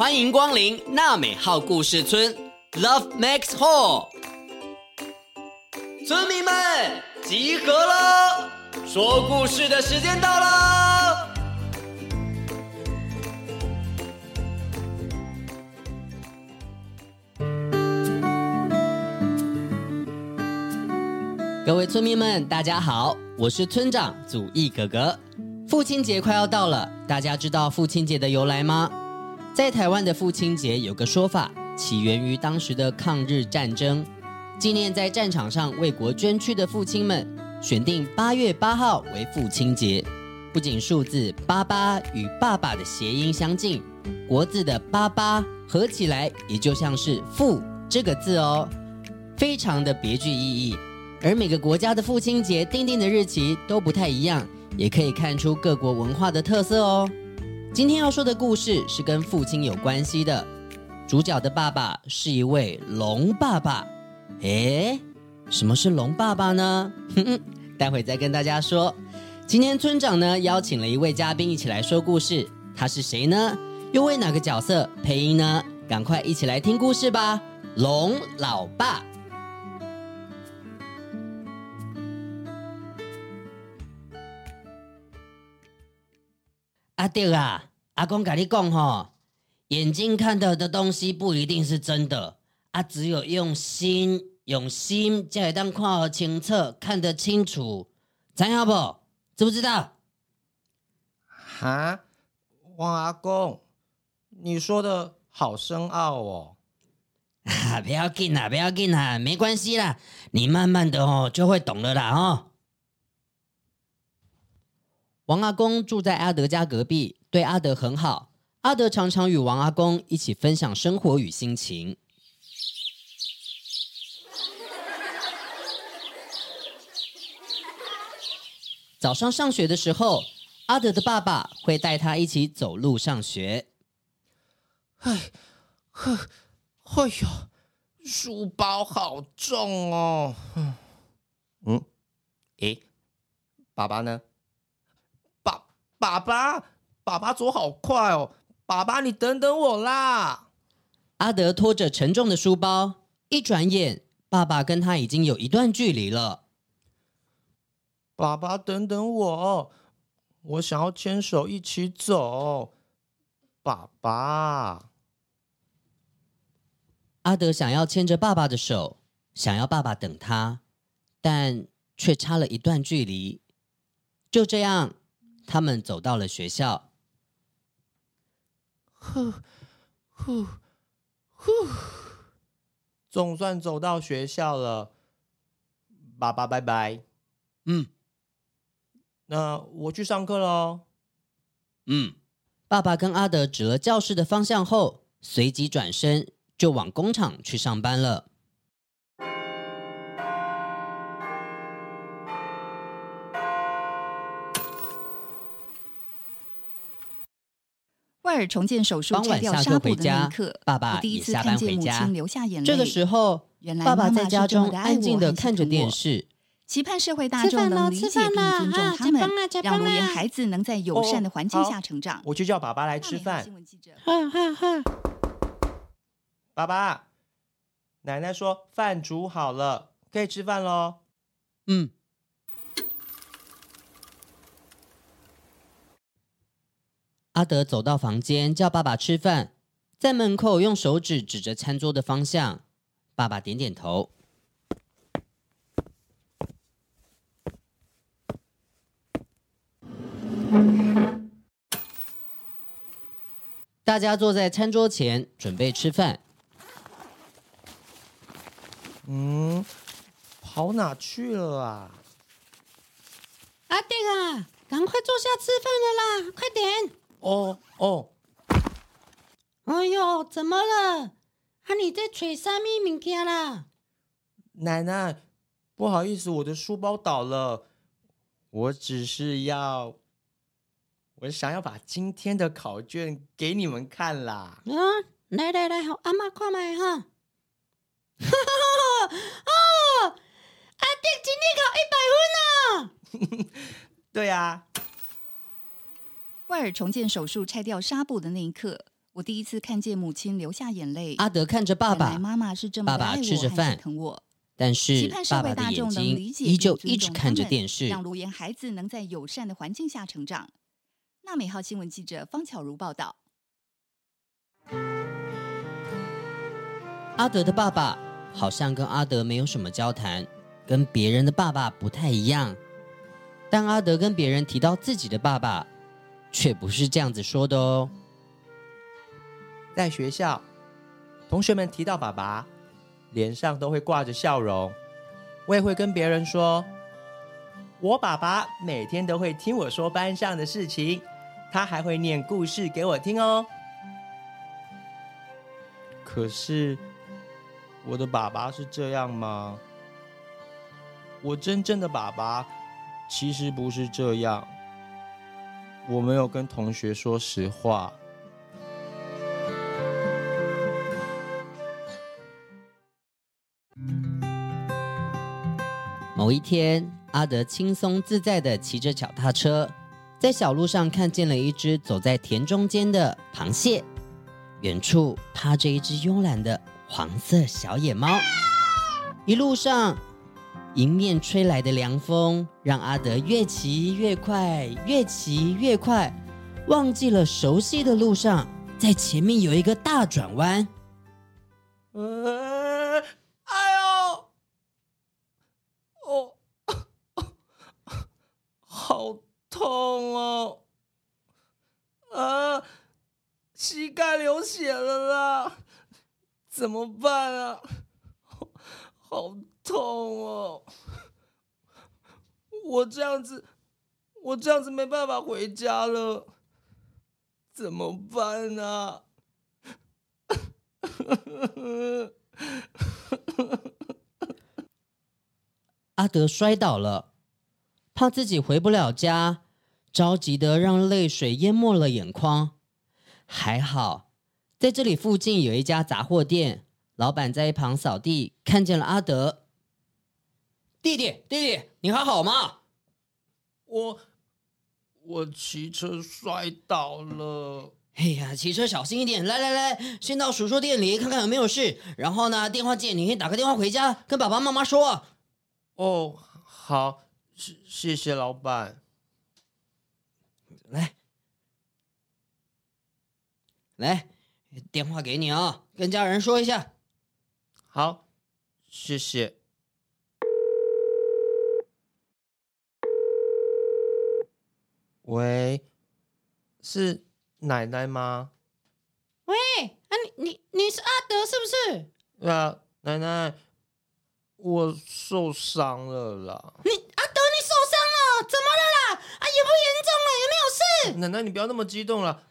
欢迎光临娜美号故事村，Love Max Hall。村民们集合了，说故事的时间到了。各位村民们，大家好，我是村长祖义哥哥。父亲节快要到了，大家知道父亲节的由来吗？在台湾的父亲节有个说法，起源于当时的抗日战争，纪念在战场上为国捐躯的父亲们，选定八月八号为父亲节。不仅数字八八与爸爸的谐音相近，国字的八八合起来也就像是父这个字哦，非常的别具意义。而每个国家的父亲节订定的日期都不太一样。也可以看出各国文化的特色哦。今天要说的故事是跟父亲有关系的，主角的爸爸是一位龙爸爸。诶，什么是龙爸爸呢？哼哼，待会再跟大家说。今天村长呢邀请了一位嘉宾一起来说故事，他是谁呢？又为哪个角色配音呢？赶快一起来听故事吧，龙老爸。阿德啊，阿公跟你讲吼，眼睛看到的东西不一定是真的，啊，只有用心，用心才会当看得清楚，看得清楚，知影不？知不知道？哈，王阿公，你说的好深奥哦。啊，不要紧啦，不要紧啦，没关系啦，你慢慢的哦就会懂了啦哦。王阿公住在阿德家隔壁，对阿德很好。阿德常常与王阿公一起分享生活与心情。早上上学的时候，阿德的爸爸会带他一起走路上学。哎，呵，哎呦，书包好重哦。嗯，诶，爸爸呢？爸爸，爸爸走好快哦！爸爸，你等等我啦！阿德拖着沉重的书包，一转眼，爸爸跟他已经有一段距离了。爸爸，等等我，我想要牵手一起走。爸爸，阿德想要牵着爸爸的手，想要爸爸等他，但却差了一段距离。就这样。他们走到了学校，呼呼呼，总算走到学校了。爸爸，拜拜。嗯，那我去上课喽。嗯，爸爸跟阿德指了教室的方向后，随即转身就往工厂去上班了。外耳重建手术拆掉纱布的那一刻，爸爸第一次看见母亲流下班回家。这个时候，原来爸爸在家中安静的看着电视，期盼社会大众能理解并尊重他们，让罗颜孩子能在友善的环境下成长。我就叫爸爸来吃饭。哈哈哈！爸爸，奶奶说饭煮好了，可以吃饭喽。嗯。阿德走到房间，叫爸爸吃饭，在门口用手指指着餐桌的方向。爸爸点点头。大家坐在餐桌前，准备吃饭。嗯，跑哪去了啊？阿德啊，赶快坐下吃饭了啦！快点。哦哦，哎呦，怎么了？啊，你在吹啥咪物件啦？奶奶，不好意思，我的书包倒了。我只是要，我想要把今天的考卷给你们看啦。啊，来来来，好，阿妈快买哈。哈哈哈！哦，阿弟今天考一百分呢。对呀。外耳重建手术拆掉纱布的那一刻，我第一次看见母亲流下眼泪。阿德看着爸爸，妈妈是这么的爱我，吃着饭疼我。但是爸爸的眼睛依旧一直看着电视，让卢岩孩子能在友善的环境下成长。纳美号新闻记者方巧如报道。阿德的爸爸好像跟阿德没有什么交谈，跟别人的爸爸不太一样。但阿德跟别人提到自己的爸爸，却不是这样子说的哦。在学校，同学们提到爸爸，脸上都会挂着笑容。我也会跟别人说，我爸爸每天都会听我说班上的事情，他还会念故事给我听哦。可是，我的爸爸是这样吗？我真正的爸爸。其实不是这样，我没有跟同学说实话。某一天，阿德轻松自在的骑着脚踏车，在小路上看见了一只走在田中间的螃蟹，远处趴着一只慵懒的黄色小野猫，一路上。迎面吹来的凉风，让阿德越骑越快，越骑越快，忘记了熟悉的路上，在前面有一个大转弯。呃，哎呦，哦，好痛哦！啊，膝盖流血了啦，怎么办啊？好，好。痛哦！我这样子，我这样子没办法回家了，怎么办呢？阿德摔倒了，怕自己回不了家，着急的让泪水淹没了眼眶。还好，在这里附近有一家杂货店，老板在一旁扫地，看见了阿德。弟弟，弟弟，你还好吗？我我骑车摔倒了。哎呀，骑车小心一点。来来来，先到叔叔店里看看有没有事。然后呢，电话借你可以打个电话回家，跟爸爸妈妈说。哦，好，谢谢谢老板。来来，电话给你啊，跟家人说一下。好，谢谢。喂，是奶奶吗？喂，啊你你你是阿德是不是？对啊，奶奶，我受伤了啦。你阿德，你受伤了？怎么了啦？啊，严不严重了？有没有事？奶奶，你不要那么激动了，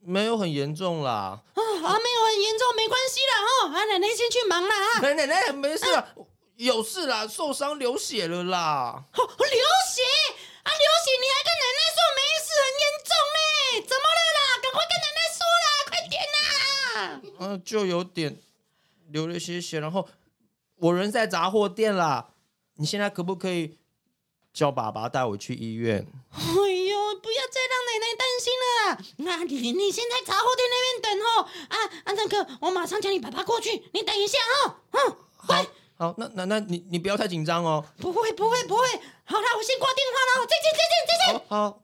没有很严重啦。啊，啊，没有很严重，没关系啦。哦，啊，奶奶先去忙啦。啊，奶奶奶没事了，啊，有事啦，受伤流血了啦。流血，你还跟奶奶说没？怎么了啦？赶快跟奶奶说啦！快点呐！嗯、啊，就有点流了些血，然后我人在杂货店啦。你现在可不可以叫爸爸带我去医院？哎呦，不要再让奶奶担心了啦！那你你先在杂货店那边等哦。啊啊，那个，我马上叫你爸爸过去。你等一下哦。嗯，好，好，那那那你你不要太紧张哦。不会不会不会。好了，我先挂电话了。再见再见再见。好。好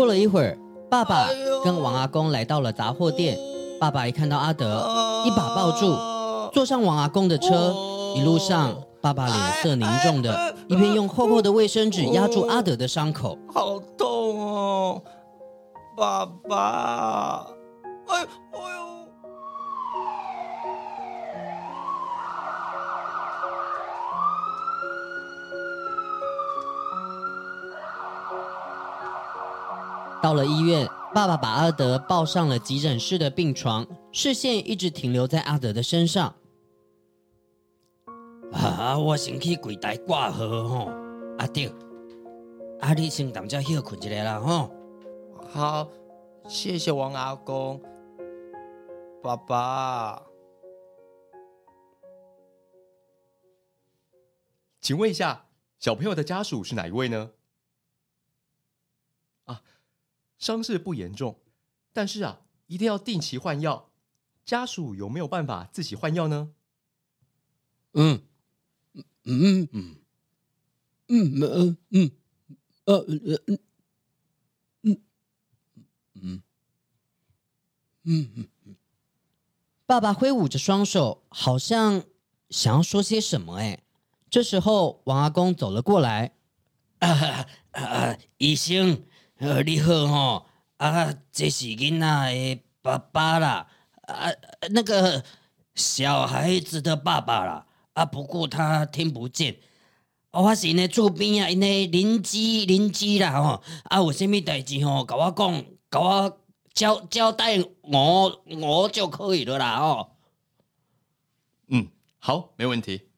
过了一会儿，爸爸跟王阿公来到了杂货店。爸爸一看到阿德，一把抱住，坐上王阿公的车。一路上，爸爸脸色凝重的，一边用厚厚的卫生纸压住阿德的伤口。好痛哦，爸爸！哎，哎呦！到了医院，爸爸把阿德抱上了急诊室的病床，视线一直停留在阿德的身上。啊，我先去柜台挂号吼，阿德，阿你先当家休困一下啦吼。好，谢谢王阿公，爸爸，请问一下，小朋友的家属是哪一位呢？啊，伤势不严重，但是啊，一定要定期换药。家属有没有办法自己换药呢？嗯嗯嗯嗯嗯嗯嗯呃呃嗯嗯嗯嗯嗯，爸爸挥舞着双手，好像想要说些什么。哎，这时候王阿公走了过来。啊啊，医生，呃，你好吼，啊，这是囡仔的爸爸啦，啊，那个小孩子的爸爸啦。啊！不过他听不见。我是呢厝边啊，因的邻居邻居啦吼。啊，有什么代志吼，甲我讲，甲我交交代我，我就可以了啦哦。嗯，好，没问题。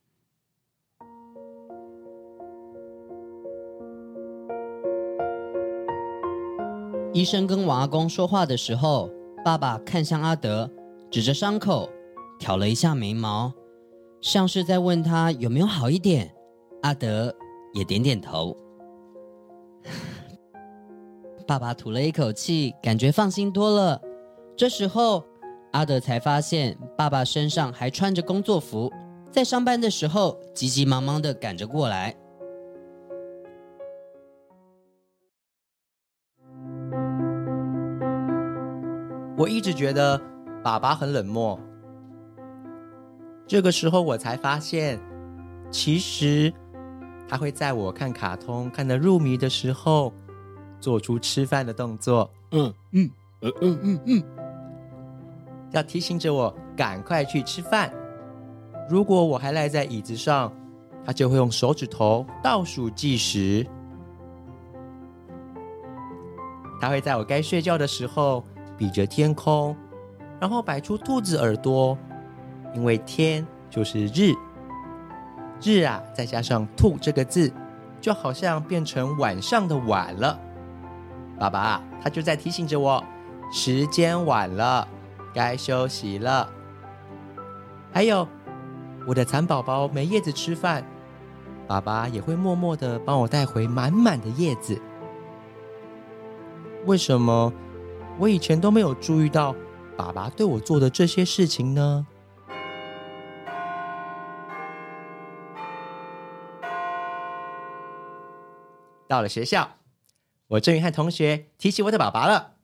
医生跟王阿公说话的时候，爸爸看向阿德，指着伤口，挑了一下眉毛。像是在问他有没有好一点，阿德也点点头。爸爸吐了一口气，感觉放心多了。这时候，阿德才发现爸爸身上还穿着工作服，在上班的时候急急忙忙的赶着过来。我一直觉得爸爸很冷漠。这个时候我才发现，其实他会在我看卡通看得入迷的时候，做出吃饭的动作。嗯嗯嗯嗯嗯嗯，要提醒着我赶快去吃饭。如果我还赖在椅子上，他就会用手指头倒数计时。他会在我该睡觉的时候比着天空，然后摆出兔子耳朵。因为天就是日，日啊，再加上“兔”这个字，就好像变成晚上的晚了。爸爸他就在提醒着我，时间晚了，该休息了。还有，我的蚕宝宝没叶子吃饭，爸爸也会默默的帮我带回满满的叶子。为什么我以前都没有注意到爸爸对我做的这些事情呢？到了学校，我终于和同学提起我的爸爸了，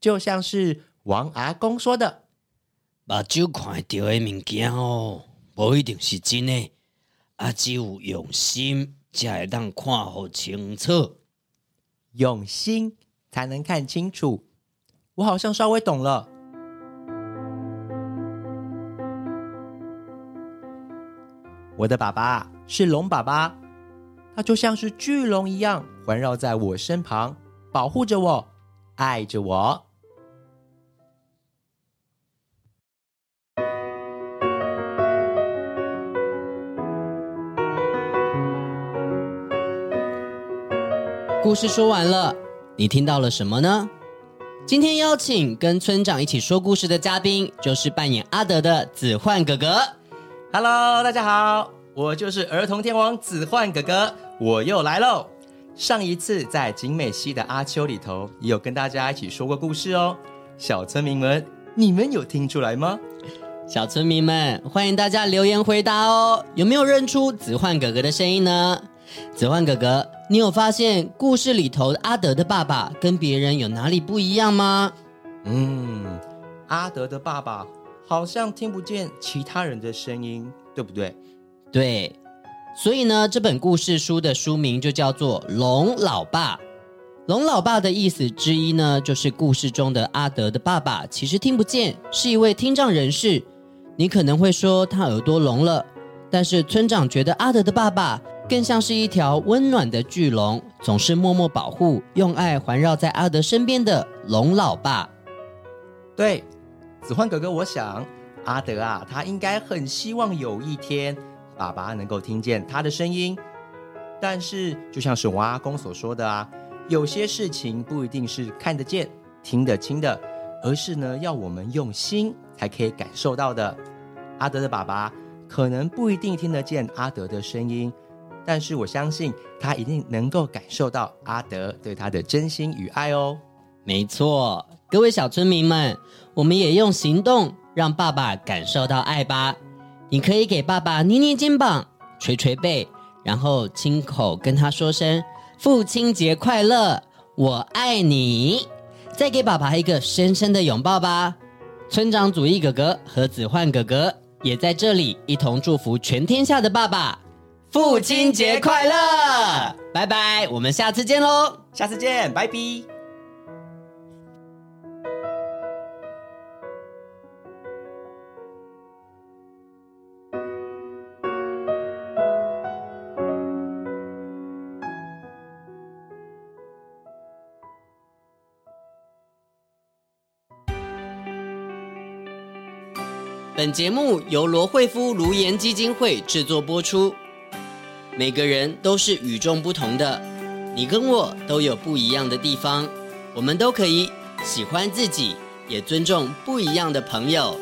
就像是王阿公说的：“目睭看到的物件哦，不一定是真的，啊，只有用心才会当看好清楚，用心才能看清楚。”我好像稍微懂了。我的爸爸是龙爸爸。他就像是巨龙一样环绕在我身旁，保护着我，爱着我。故事说完了，你听到了什么呢？今天邀请跟村长一起说故事的嘉宾，就是扮演阿德的子焕哥哥。Hello，大家好。我就是儿童天王子焕哥哥，我又来喽！上一次在景美溪的阿秋里头，也有跟大家一起说过故事哦。小村民们，你们有听出来吗？小村民们，欢迎大家留言回答哦。有没有认出子焕哥哥的声音呢？子焕哥哥，你有发现故事里头阿德的爸爸跟别人有哪里不一样吗？嗯，阿德的爸爸好像听不见其他人的声音，对不对？对，所以呢，这本故事书的书名就叫做《龙老爸》。龙老爸的意思之一呢，就是故事中的阿德的爸爸其实听不见，是一位听障人士。你可能会说他耳朵聋了，但是村长觉得阿德的爸爸更像是一条温暖的巨龙，总是默默保护、用爱环绕在阿德身边的龙老爸。对，子焕哥哥，我想阿德啊，他应该很希望有一天。爸爸能够听见他的声音，但是就像是王阿公所说的啊，有些事情不一定是看得见、听得清的，而是呢要我们用心才可以感受到的。阿德的爸爸可能不一定听得见阿德的声音，但是我相信他一定能够感受到阿德对他的真心与爱哦。没错，各位小村民们，我们也用行动让爸爸感受到爱吧。你可以给爸爸捏捏肩膀、捶捶背，然后亲口跟他说声“父亲节快乐，我爱你”，再给爸爸一个深深的拥抱吧。村长祖义哥哥和子焕哥哥也在这里一同祝福全天下的爸爸。父亲节快乐！拜拜，我们下次见喽！下次见，拜拜。本节目由罗惠夫卢颜基金会制作播出。每个人都是与众不同的，你跟我都有不一样的地方，我们都可以喜欢自己，也尊重不一样的朋友。